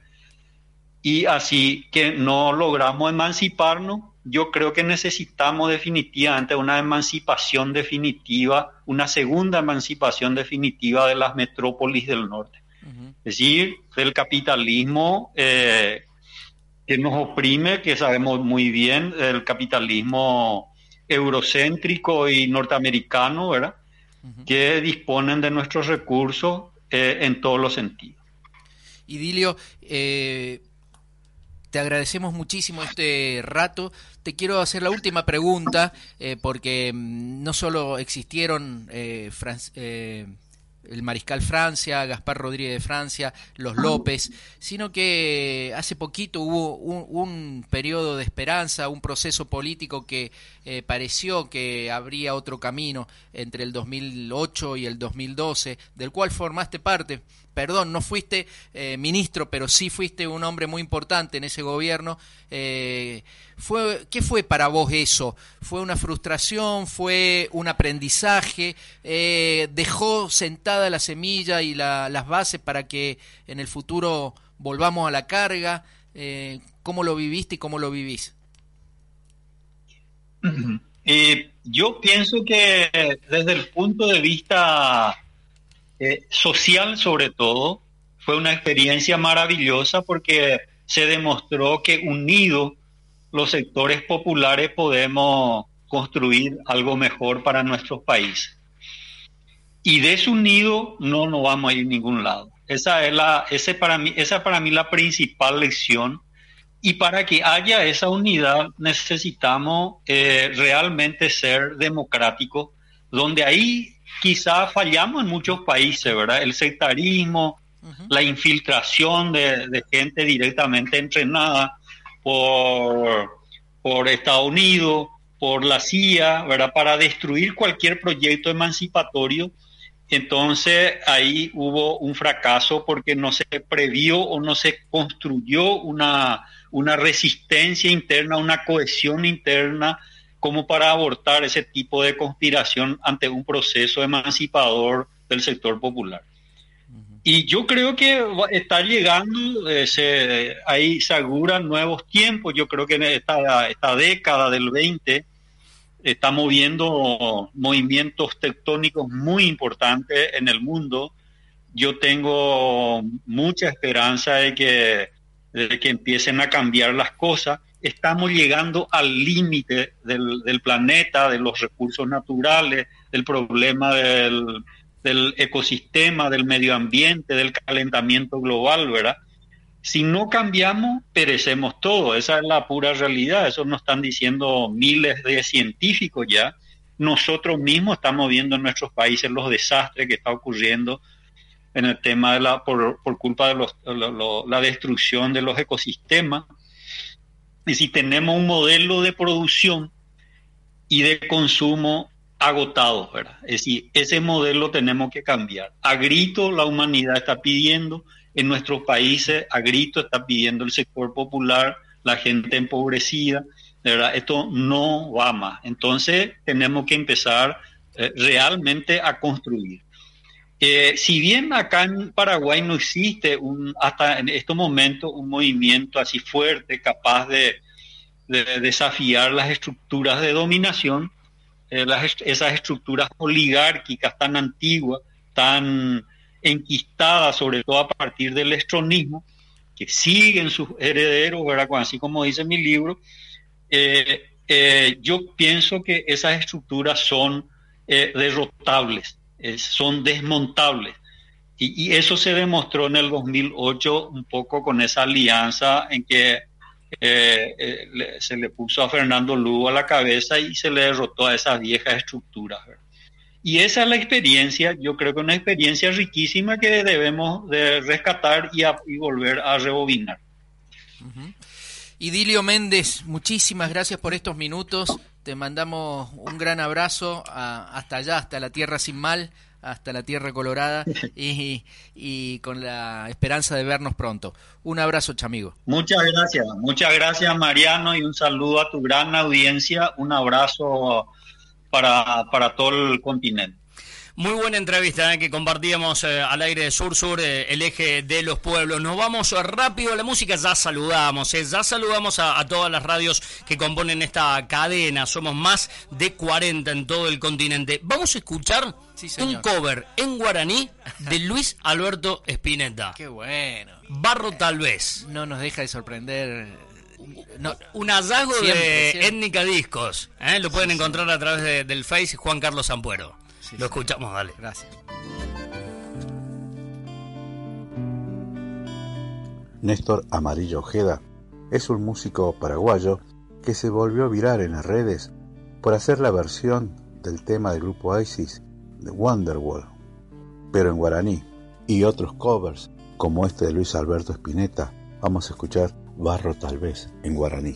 Speaker 9: y así que no logramos emanciparnos, yo creo que necesitamos definitivamente una emancipación definitiva, una segunda emancipación definitiva de las metrópolis del norte. Es decir, del capitalismo eh, que nos oprime, que sabemos muy bien, el capitalismo eurocéntrico y norteamericano, ¿verdad? Que disponen de nuestros recursos eh, en todos los sentidos.
Speaker 5: Idilio, eh, te agradecemos muchísimo este rato. Te quiero hacer la última pregunta, eh, porque mm, no solo existieron eh, eh, el Mariscal Francia, Gaspar Rodríguez de Francia, los López, sino que hace poquito hubo un, periodo de esperanza, un proceso político que eh, pareció que habría otro camino entre el 2008 y el 2012, del cual formaste parte. Perdón, no fuiste eh, ministro, pero sí fuiste un hombre muy importante en ese gobierno. Eh, ¿Qué fue para vos eso? ¿Fue una frustración? ¿Fue un aprendizaje? Eh, ¿Dejó sentada la semilla y las bases para que en el futuro volvamos a la carga? ¿Cómo lo viviste y cómo lo vivís?
Speaker 9: Yo pienso que desde el punto de vista social sobre todo, fue una experiencia maravillosa porque se demostró que unido los sectores populares podemos construir algo mejor para nuestros países. Y desunido no nos vamos a ir a ningún lado. Esa es la, ese para mí, esa para mí la principal lección. Y para que haya esa unidad necesitamos eh, realmente ser democráticos, donde ahí quizá fallamos en muchos países, ¿verdad? El sectarismo, la infiltración de, de gente directamente entrenada, por, por Estados Unidos, por la CIA, ¿verdad? Para destruir cualquier proyecto emancipatorio. Entonces ahí hubo un fracaso porque no se previó o no se construyó una, una resistencia interna, una cohesión interna como para abortar ese tipo de conspiración ante un proceso emancipador del sector popular. Y yo creo que está llegando, eh, se, ahí se auguran nuevos tiempos. Yo creo que en esta, esta década del 20 está moviendo movimientos tectónicos muy importantes en el mundo. Yo tengo mucha esperanza de que, de que empiecen a cambiar las cosas. Estamos llegando al límite del, planeta, de los recursos naturales, del problema del, ecosistema, del medio ambiente, del calentamiento global, ¿verdad? Si no cambiamos, perecemos todo. Esa es la pura realidad. Eso nos están diciendo miles de científicos ya. Nosotros mismos estamos viendo en nuestros países los desastres que está ocurriendo en el tema de la por, culpa de la destrucción de los ecosistemas. Y si tenemos un modelo de producción y de consumo agotados, ¿verdad? Es decir, ese modelo tenemos que cambiar. A grito la humanidad está pidiendo, en nuestros países a grito está pidiendo el sector popular, la gente empobrecida, ¿verdad? Esto no va más. Entonces tenemos que empezar eh, realmente a construir. Si bien acá en Paraguay no existe un, hasta en estos momentos un movimiento así fuerte, capaz de desafiar las estructuras de dominación, eh, esas estructuras oligárquicas tan antiguas, tan enquistadas, sobre todo a partir del estronismo, que siguen sus herederos, ¿verdad? así como dice mi libro, eh, eh, yo pienso que esas estructuras son derrotables, son desmontables. Y, eso se demostró en el 2008 un poco con esa alianza en que eh, eh, se le puso a Fernando Lugo a la cabeza y se le derrotó a esas viejas estructuras. Y esa es la experiencia, yo creo que una experiencia riquísima que debemos de rescatar y, volver a rebobinar.
Speaker 5: Idilio Méndez, muchísimas gracias por estos minutos. Te mandamos un gran abrazo hasta allá, hasta la tierra sin mal hasta la Tierra Colorada y, con la esperanza de vernos pronto. Un abrazo, chamigo.
Speaker 9: Muchas gracias, muchas gracias Mariano y un saludo a tu gran audiencia, un abrazo para, para todo el continente.
Speaker 4: Muy buena entrevista eh, que compartíamos eh, al aire de Sur Sur, eh, el eje de los pueblos. Nos vamos rápido a la música, ya saludamos, ya saludamos a, todas las radios que componen esta cadena. Somos más de 40 en todo el continente. Vamos a escuchar un cover en guaraní de Luis Alberto Spinetta.
Speaker 5: Qué bueno.
Speaker 4: Barro tal vez.
Speaker 5: No nos deja de sorprender
Speaker 4: un hallazgo de Étnica Discos. Lo pueden encontrar a través del Face Juan Carlos Lo escuchamos, dale.
Speaker 5: Gracias.
Speaker 6: Néstor Amarillo Ojeda es un músico paraguayo que se volvió viral en las redes por hacer la versión del tema del grupo ISIS de Wonderwall, pero en guaraní, y otros covers como este de Luis Alberto Spinetta. Vamos a escuchar Barro tal vez en guaraní.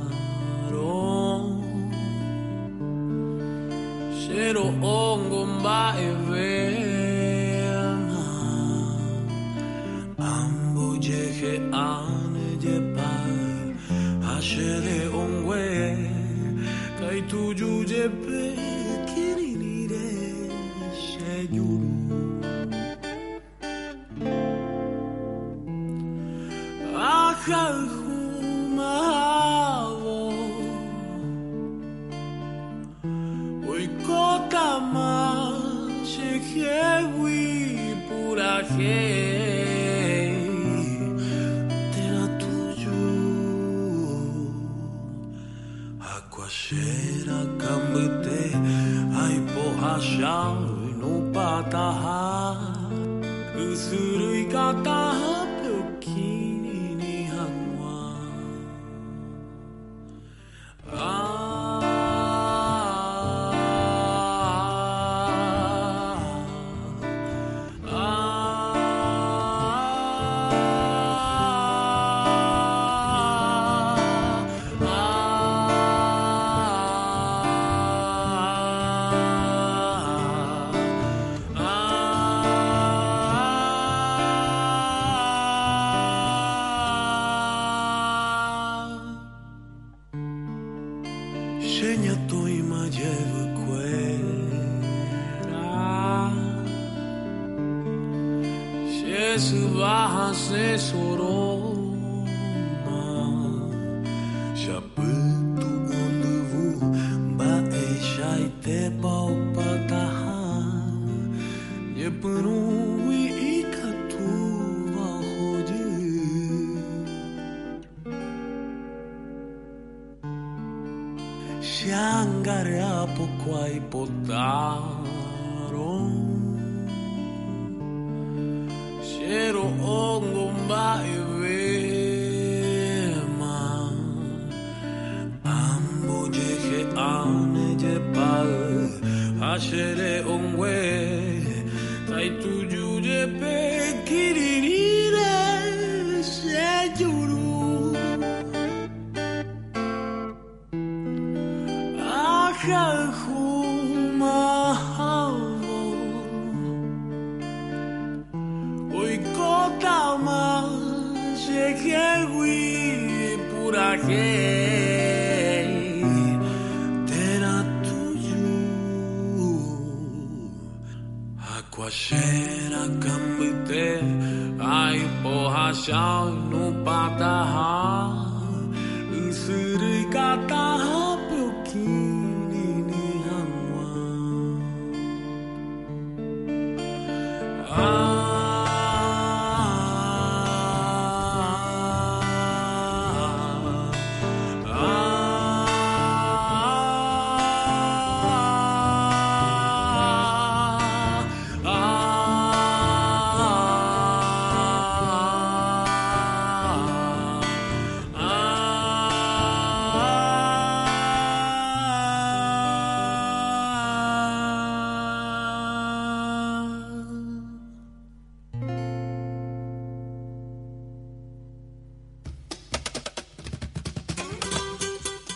Speaker 6: potar.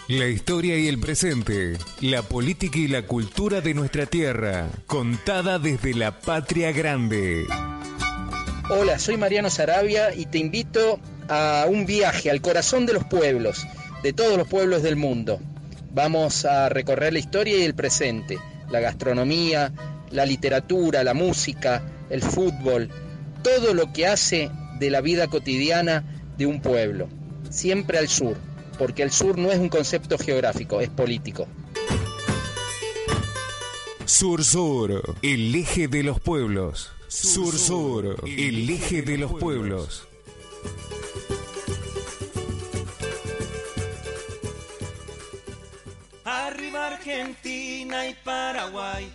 Speaker 2: La historia y el presente, la política y la cultura de nuestra tierra, contada desde la patria grande.
Speaker 10: Hola, soy Mariano Sarabia y te invito a un viaje al corazón de los pueblos, de todos los pueblos del mundo. Vamos a recorrer la historia y el presente, la gastronomía, la literatura, la música, el fútbol, todo lo que hace de la vida cotidiana de un pueblo, siempre al sur, porque el sur no es un concepto geográfico, es político.
Speaker 2: Sur Sur, el eje de los pueblos. Sur Sur, el eje de los pueblos.
Speaker 3: Arriba Argentina y Paraguay.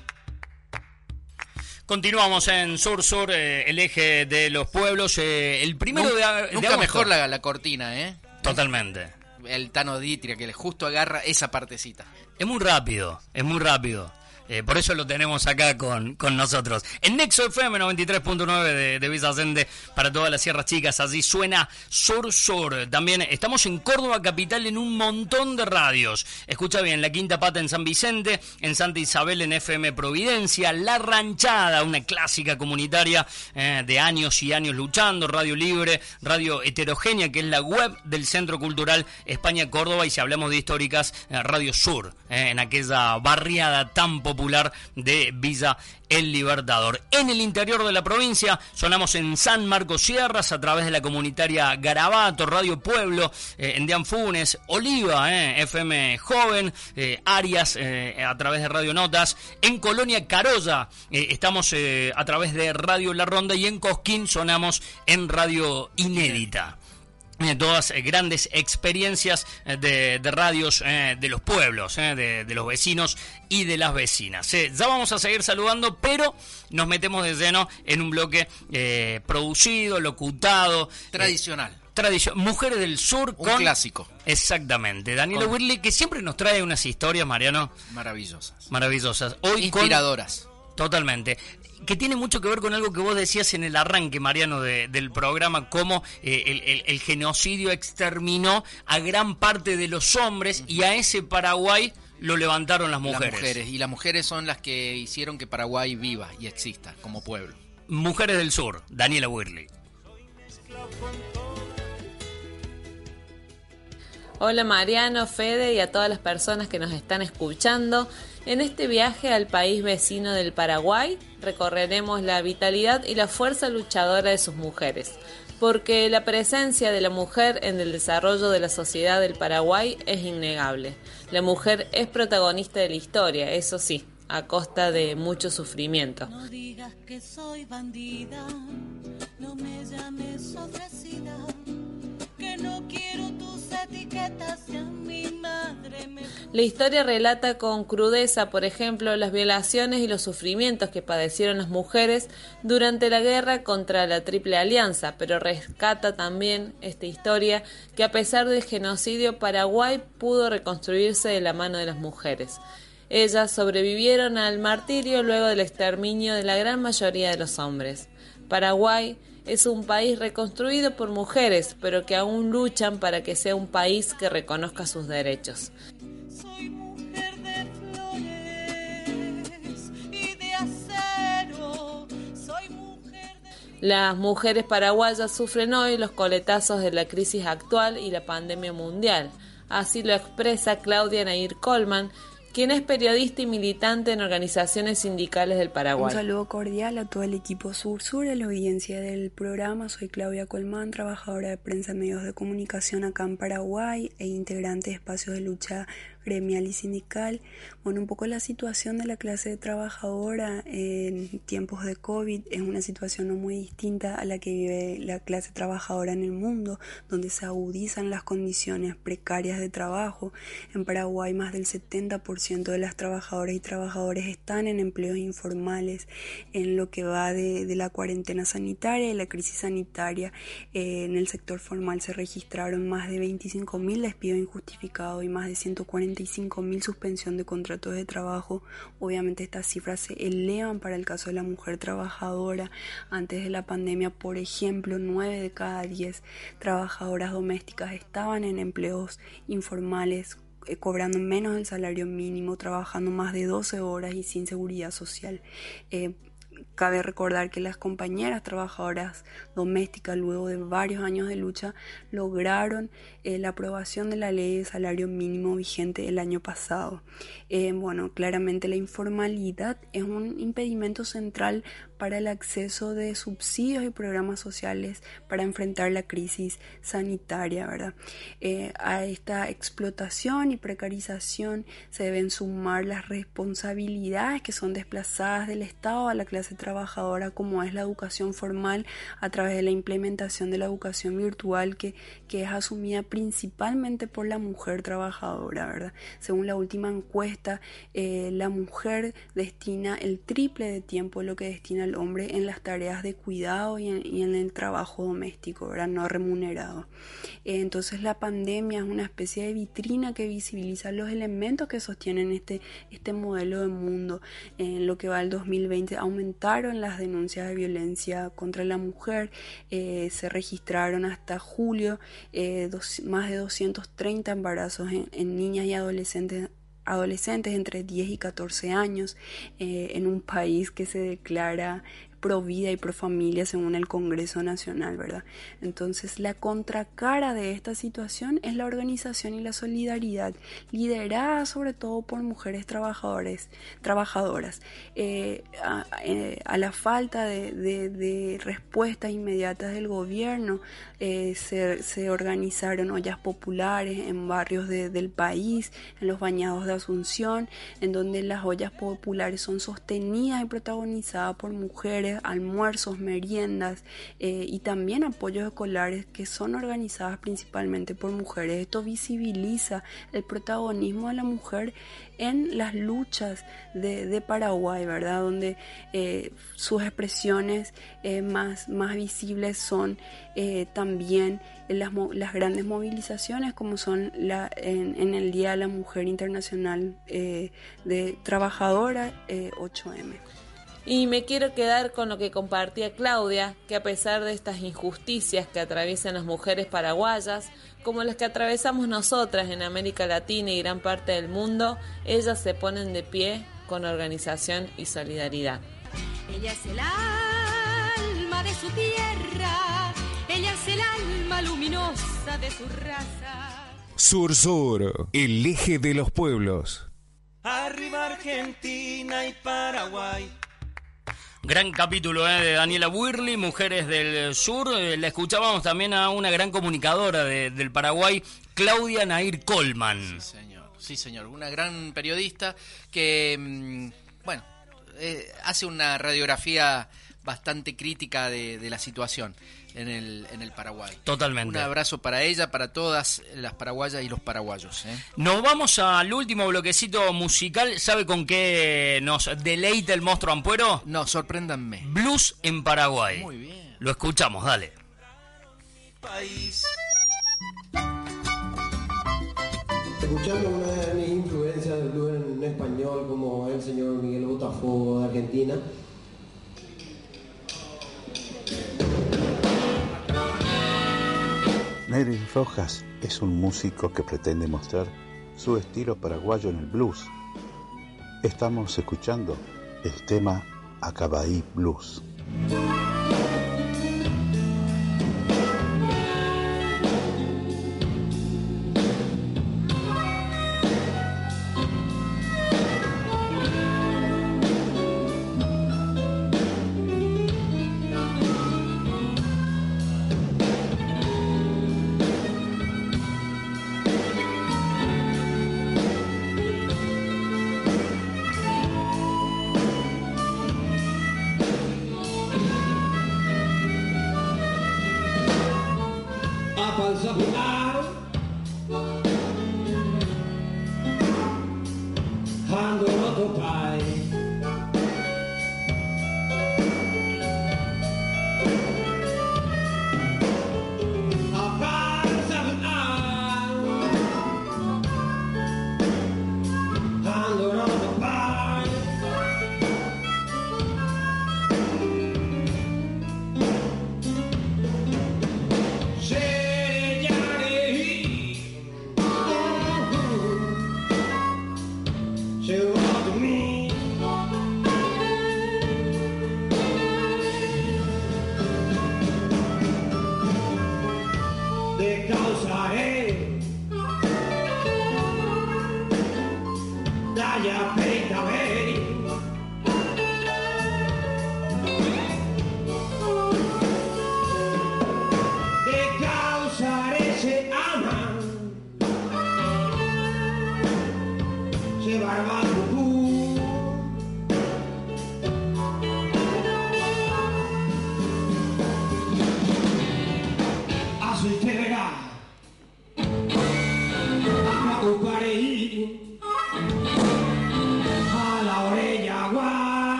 Speaker 4: Continuamos en Sur Sur, eh, el eje de los pueblos. eh, el primero de, a- de
Speaker 5: Nunca
Speaker 4: agosto.
Speaker 5: mejor la, la cortina, ¿eh?
Speaker 4: Totalmente.
Speaker 5: El Tano Ditria que le justo agarra esa partecita.
Speaker 4: Es muy rápido, es muy rápido. Eh, por eso lo tenemos acá con, con nosotros. En Nexo FM 93.9 de, de Villa Allende para todas las sierras chicas. Así suena Sur Sur. También estamos en Córdoba Capital en un montón de radios. Escucha bien, La Quinta Pata en San Vicente, en Santa Isabel en FM Providencia, La Ranchada, una clásica comunitaria eh, de años y años luchando, Radio Libre, Radio Heterogénea, que es la web del Centro Cultural España Córdoba. Y si hablamos de históricas, eh, Radio Sur, en aquella barriada tan popular de Villa El Libertador. En el interior de la provincia sonamos en San Marcos Sierras a través de la comunitaria Garabato, Radio Pueblo, eh, en Dianfunes, Oliva, eh, FM Joven, eh, Arias eh, a través de Radio Notas, en Colonia Carolla estamos a través de Radio La Ronda y en Cosquín sonamos en Radio Inédita. Eh, todas eh, grandes experiencias eh, de, de radios de los pueblos, de, de los vecinos y de las vecinas. Ya vamos a seguir saludando, pero nos metemos de lleno en un bloque producido, locutado.
Speaker 5: Tradicional.
Speaker 4: Tradición, Mujeres del Sur
Speaker 5: Un
Speaker 4: con...
Speaker 5: clásico.
Speaker 4: Exactamente. Daniela
Speaker 5: Con-
Speaker 4: que siempre nos trae unas historias, Mariano,
Speaker 5: Maravillosas.
Speaker 4: maravillosas. Hoy con-
Speaker 5: Inspiradoras.
Speaker 4: Totalmente. Que tiene mucho que ver con algo que vos decías en el arranque, Mariano, de- del programa, cómo eh, el, el- el genocidio exterminó a gran parte de los hombres y a ese Paraguay lo levantaron las mujeres.
Speaker 5: Las mujeres. Y las mujeres son las que hicieron que Paraguay viva y exista como pueblo.
Speaker 4: Mujeres del Sur, Daniela Whirley.
Speaker 1: Hola Mariano, Fede y a todas las personas que nos están escuchando. En este viaje al país vecino del Paraguay recorreremos la vitalidad y la fuerza luchadora de sus mujeres, porque la presencia de la mujer en el desarrollo de la sociedad del Paraguay es innegable. La mujer es protagonista de la historia, eso sí, a costa de mucho sufrimiento.
Speaker 11: No digas que soy bandida, no me llames ofrecida, que no quiero
Speaker 1: La historia relata con crudeza, por ejemplo, las violaciones y los sufrimientos que padecieron las mujeres durante la guerra contra la Triple Alianza, pero rescata también esta historia que a pesar del genocidio Paraguay pudo reconstruirse de la mano de las mujeres. Ellas sobrevivieron al martirio luego del exterminio de la gran mayoría de los hombres. Paraguay es un país reconstruido por mujeres, pero que aún luchan para que sea un país que reconozca sus derechos. Las mujeres paraguayas sufren hoy los coletazos de la crisis actual y la pandemia mundial. Así lo expresa Claudia Nair Colman, quien es periodista y militante en organizaciones sindicales del Paraguay.
Speaker 12: Un saludo cordial a todo el equipo Sur Sur, a la audiencia del programa. Soy Claudia Colmán, trabajadora de prensa y medios de comunicación acá en Paraguay e integrante de espacios de lucha gremial y sindical. Bueno, un poco la situación de la clase trabajadora en tiempos de COVID es una situación no muy distinta a la que vive la clase trabajadora en el mundo, donde se agudizan las condiciones precarias de trabajo. En Paraguay más del 70% de las trabajadoras y trabajadores están en empleos informales. En lo que va de, de la cuarentena sanitaria y la crisis sanitaria, eh, en el sector formal se registraron más de 25.000 despidos injustificados y más de 140 mil suspensión de contratos de trabajo. Obviamente estas cifras se elevan para el caso de la mujer trabajadora. Antes de la pandemia, por ejemplo, 9 de cada 10 trabajadoras domésticas estaban en empleos informales eh, cobrando menos del salario mínimo, trabajando más de 12 horas y sin seguridad social. Eh, Cabe recordar que las compañeras trabajadoras domésticas, luego de varios años de lucha, lograron eh, la aprobación de la ley de salario mínimo vigente el año pasado. Eh, bueno, claramente la informalidad es un impedimento central para el acceso de subsidios y programas sociales para enfrentar la crisis sanitaria, ¿verdad? Eh, a esta explotación y precarización se deben sumar las responsabilidades que son desplazadas del Estado a la clase trabajadora, como es la educación formal a través de la implementación de la educación virtual que, que es asumida principalmente por la mujer trabajadora, ¿verdad? Según la última encuesta, eh, la mujer destina el triple de tiempo lo que destina hombre en las tareas de cuidado y en, el trabajo doméstico, ¿verdad? no remunerado. Eh, entonces la pandemia es una especie de vitrina que visibiliza los elementos que sostienen este, este modelo de mundo. En lo que va al 2020 las denuncias de violencia contra la mujer, eh, se registraron hasta julio eh, más de 230 embarazos en, en niñas y adolescentes adolescentes entre 10 y 14 años eh, en un país que se declara pro vida y pro familia según el Congreso Nacional, ¿verdad? Entonces la contracara de esta situación es la organización y la solidaridad, liderada sobre todo por mujeres trabajadores, trabajadoras. Eh, eh, a, la falta de, respuestas inmediatas del gobierno, eh, se, organizaron ollas populares en barrios del país, en los bañados de Asunción, en donde las ollas populares son sostenidas y protagonizadas por mujeres almuerzos, meriendas eh, y también apoyos escolares que son organizadas principalmente por mujeres. Esto visibiliza el protagonismo de la mujer en las luchas de, Paraguay, ¿verdad? Donde eh, sus expresiones eh, más, visibles son también las, las, grandes movilizaciones como son la, en, el Día de la Mujer Internacional de Trabajadora 8M.
Speaker 1: Y me quiero quedar con lo que compartía Claudia, que a pesar de estas injusticias que atraviesan las mujeres paraguayas, como las que atravesamos nosotras en América Latina y gran parte del mundo, ellas se ponen de pie con organización y solidaridad.
Speaker 11: Ella es el alma de su tierra, ella es el alma luminosa de su raza.
Speaker 2: Sur Sur, el eje de los pueblos.
Speaker 3: Arriba Argentina y Paraguay
Speaker 4: Gran capítulo eh, de Daniela Wirley, Mujeres del Sur. Eh, la escuchábamos también a una gran comunicadora del Paraguay, Claudia Nair Colman.
Speaker 5: Sí, señor. Sí, señor. Una gran periodista que, mm, bueno, eh, hace una radiografía bastante crítica de la situación en el, en el Paraguay.
Speaker 4: Totalmente.
Speaker 5: Un abrazo para ella, para todas las paraguayas y los paraguayos. ¿eh?
Speaker 4: Nos vamos al último bloquecito musical. ¿Sabe con qué nos deleita el monstruo Ampuero?
Speaker 5: No, sorpréndanme.
Speaker 4: Blues en Paraguay.
Speaker 5: Muy bien.
Speaker 4: Lo escuchamos, dale.
Speaker 13: Escuchando una de mis influencias del blues en español, como el señor Miguel Botafogo de Argentina,
Speaker 6: Nery Rojas es un músico que pretende mostrar su estilo paraguayo en el blues. Estamos escuchando el tema Acabaí Blues.
Speaker 13: já.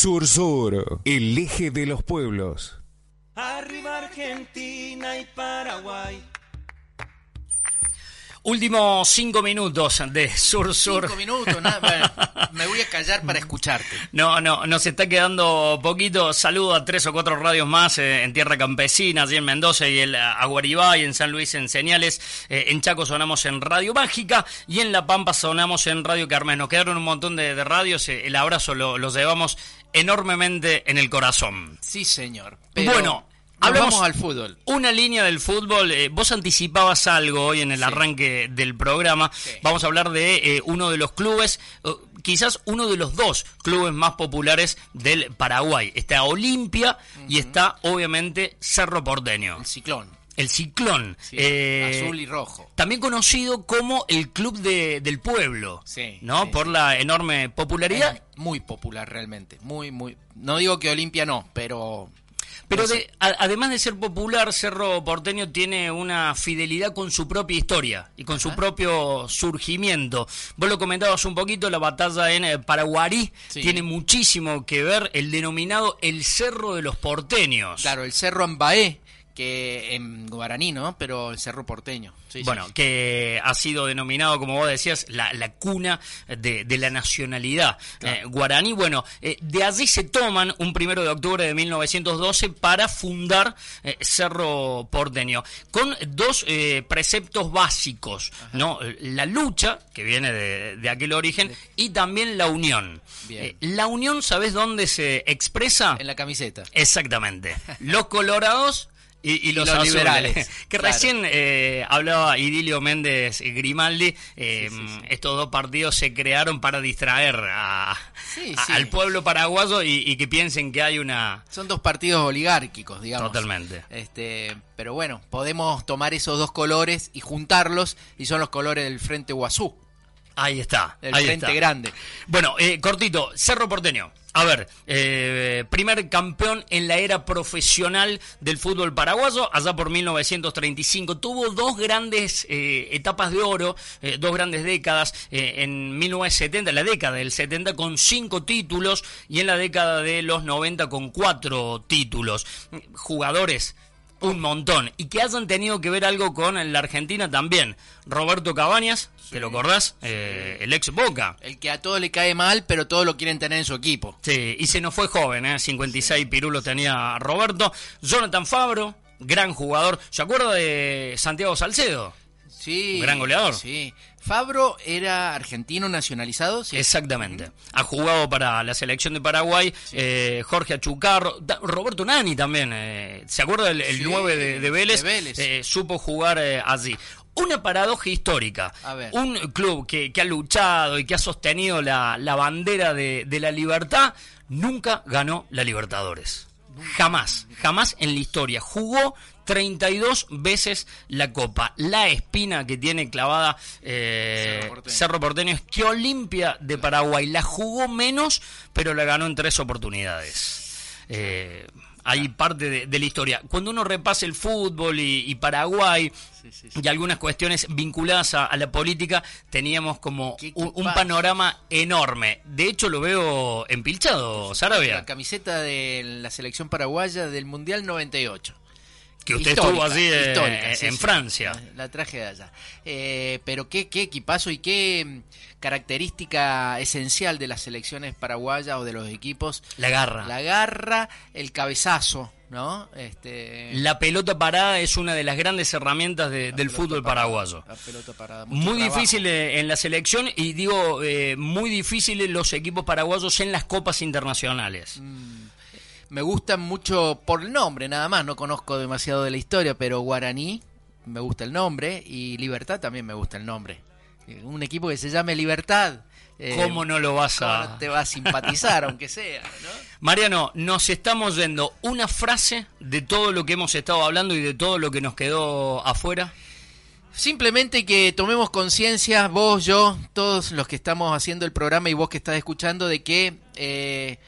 Speaker 2: Sur Sur, el eje de los pueblos.
Speaker 3: Arriba Argentina y Paraguay.
Speaker 4: Últimos cinco minutos de Sur Sur.
Speaker 5: Cinco minutos, nada, bueno, me voy a callar para escucharte.
Speaker 4: No, no, nos está quedando poquito. Saludo a tres o cuatro radios más eh, en Tierra Campesina, allí en Mendoza y el Aguaribay, en San Luis en Señales. Eh, en Chaco sonamos en Radio Mágica y en La Pampa sonamos en Radio Carmen. Nos quedaron un montón de, de radios. eh, el abrazo lo, lo llevamos enormemente en el corazón.
Speaker 5: Sí, señor. Pero
Speaker 4: bueno, hablamos
Speaker 5: vamos al fútbol.
Speaker 4: Una línea del fútbol. eh, vos anticipabas algo hoy en el arranque del programa. Vamos a hablar de eh, uno de los clubes, eh, quizás uno de los dos clubes más populares del Paraguay. Está Olimpia y está, obviamente, Cerro Porteño.
Speaker 5: El ciclón.
Speaker 4: El ciclón.
Speaker 5: Sí,
Speaker 4: Eh,
Speaker 5: azul y rojo.
Speaker 4: También conocido como el Club de- del Pueblo.
Speaker 5: Sí,
Speaker 4: ¿No?
Speaker 5: sí,
Speaker 4: Por la enorme popularidad.
Speaker 5: Muy popular realmente. Muy, muy. No digo que Olimpia no, pero.
Speaker 4: Pero
Speaker 5: no sé.
Speaker 4: de- a- además de ser popular, Cerro Porteño tiene una fidelidad con su propia historia y con su propio surgimiento. Vos lo comentabas un poquito, la batalla en eh, Paraguarí
Speaker 5: Sí.
Speaker 4: tiene muchísimo que ver el denominado el Cerro de los Porteños.
Speaker 5: Claro, el Cerro Ambaé, que en guaraní, ¿no? Pero el Cerro Porteño. Sí,
Speaker 4: bueno,
Speaker 5: sí.
Speaker 4: que ha sido denominado, como vos decías, la, la cuna de, de la nacionalidad eh, guaraní. Bueno, eh, de allí se toman un primero de octubre de 1912 para fundar eh, Cerro Porteño, con dos preceptos básicos, ¿no? La lucha, que viene de, de aquel origen, y también la unión. La unión, ¿sabés dónde se expresa?
Speaker 5: En la camiseta.
Speaker 4: Exactamente. Los colorados Y, y
Speaker 5: Y
Speaker 4: los,
Speaker 5: liberales,
Speaker 4: Que
Speaker 5: claro.
Speaker 4: recién eh, hablaba Idilio Méndez Grimaldi. eh, Estos dos partidos se crearon para distraer a- a- al pueblo paraguayo y, y que piensen que hay una.
Speaker 5: Son dos partidos oligárquicos, digamos.
Speaker 4: Totalmente.
Speaker 5: Este, pero bueno, podemos tomar esos dos colores y juntarlos y son los colores del Frente Guazú,
Speaker 4: Ahí está.
Speaker 5: del
Speaker 4: ahí
Speaker 5: Frente
Speaker 4: está.
Speaker 5: Grande.
Speaker 4: Bueno, eh, cortito, Cerro Porteño. A ver, eh, primer campeón en la era profesional del fútbol paraguayo, allá por 1935. Tuvo dos grandes eh, etapas de oro, eh, dos grandes décadas. eh, en 1970, la década del 70, con cinco títulos, y en la década de los 90, con cuatro títulos. Jugadores un montón. Y que hayan tenido que ver algo con la Argentina también. Roberto Cabañas, ¿te lo acordás? Eh, el ex Boca.
Speaker 5: El que a todos le cae mal, pero todos lo quieren tener en su equipo.
Speaker 4: Sí, y se nos fue joven, ¿eh? 56 pirulos tenía Roberto. Jonathan Fabro, gran jugador. ¿Se acuerda de Santiago Salcedo?
Speaker 5: Sí.
Speaker 4: Gran goleador.
Speaker 5: Sí. Fabro era argentino nacionalizado. Sí.
Speaker 4: Exactamente. Ha jugado para la selección de Paraguay, eh, Jorge Achucarro, Roberto Nani también. eh, ¿Se acuerda el, el
Speaker 5: Sí,
Speaker 4: 9 de, de Vélez?
Speaker 5: de Vélez.
Speaker 4: Eh, supo jugar allí. Una paradoja histórica.
Speaker 5: A ver.
Speaker 4: Un club que, que ha luchado y que ha sostenido la, la bandera de, de la libertad, nunca ganó la Libertadores. Jamás, jamás en la historia. Jugó 32 veces la Copa. La espina que tiene clavada eh,
Speaker 5: Cerro Porteño.
Speaker 4: Cerro Porteño es que Olimpia de Paraguay la jugó menos, pero la ganó en tres oportunidades. Eh, hay parte de, de la historia. Cuando uno repasa el fútbol y, y Paraguay y algunas cuestiones vinculadas a, a la política, teníamos como un, panorama enorme. De hecho, lo veo empilchado, Sarabia.
Speaker 5: La camiseta de la selección paraguaya del Mundial 98.
Speaker 4: Que usted estuvo allí eh,
Speaker 5: histórica, sí,
Speaker 4: en
Speaker 5: sí.
Speaker 4: Francia.
Speaker 5: La, la traje de allá. Eh, pero qué, qué equipazo y qué mm, característica esencial de las selecciones paraguayas o de los equipos.
Speaker 4: La garra.
Speaker 5: La garra, el cabezazo, ¿no? Este,
Speaker 4: La pelota parada es una de las grandes herramientas de- del fútbol paraguayo.
Speaker 5: la pelota parada. mucho
Speaker 4: Muy
Speaker 5: trabajo.
Speaker 4: difícil eh, en la selección y digo, eh, muy difícil en los equipos paraguayos en las copas internacionales.
Speaker 5: Mm. Me gustan mucho por el nombre, nada más. No conozco demasiado de la historia, pero Guaraní me gusta el nombre y Libertad también me gusta el nombre. Eh, Un equipo que se llame Libertad. eh,
Speaker 4: ¿Cómo no lo vas
Speaker 5: ¿cómo
Speaker 4: a...?
Speaker 5: te va a simpatizar, aunque sea? ¿no?
Speaker 4: Mariano, nos estamos yendo una frase de todo lo que hemos estado hablando y de todo lo que nos quedó afuera.
Speaker 5: Simplemente que tomemos conciencia, vos, yo, todos los que estamos haciendo el programa y vos que estás escuchando, de que eh,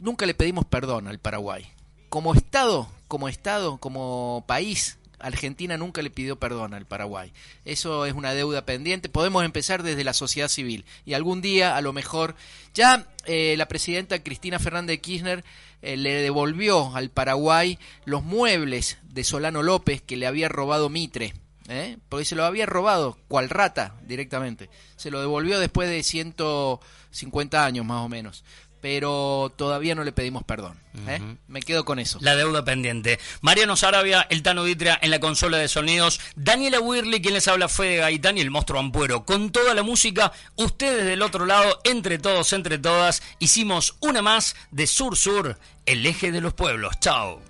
Speaker 5: nunca le pedimos perdón al Paraguay. Como Estado, como Estado, como país, Argentina nunca le pidió perdón al Paraguay. Eso es una deuda pendiente. Podemos empezar desde la sociedad civil y algún día, a lo mejor, ya eh, la presidenta Cristina Fernández de Kirchner eh, le devolvió al Paraguay los muebles de Solano López que le había robado Mitre. ¿eh? Porque se lo había robado, cual rata, directamente. Se lo devolvió después de 150 años más o menos. Pero todavía no le pedimos perdón. ¿eh? Me quedo con eso.
Speaker 4: La deuda pendiente. Mariano Sarabia, el Tano Ditria en la consola de sonidos. Daniela Wirley, quien les habla, Fede Gaitán y el monstruo Ampuero. Con toda la música, ustedes del otro lado, entre todos, entre todas, hicimos una más de Sur Sur, el eje de los pueblos. Chao.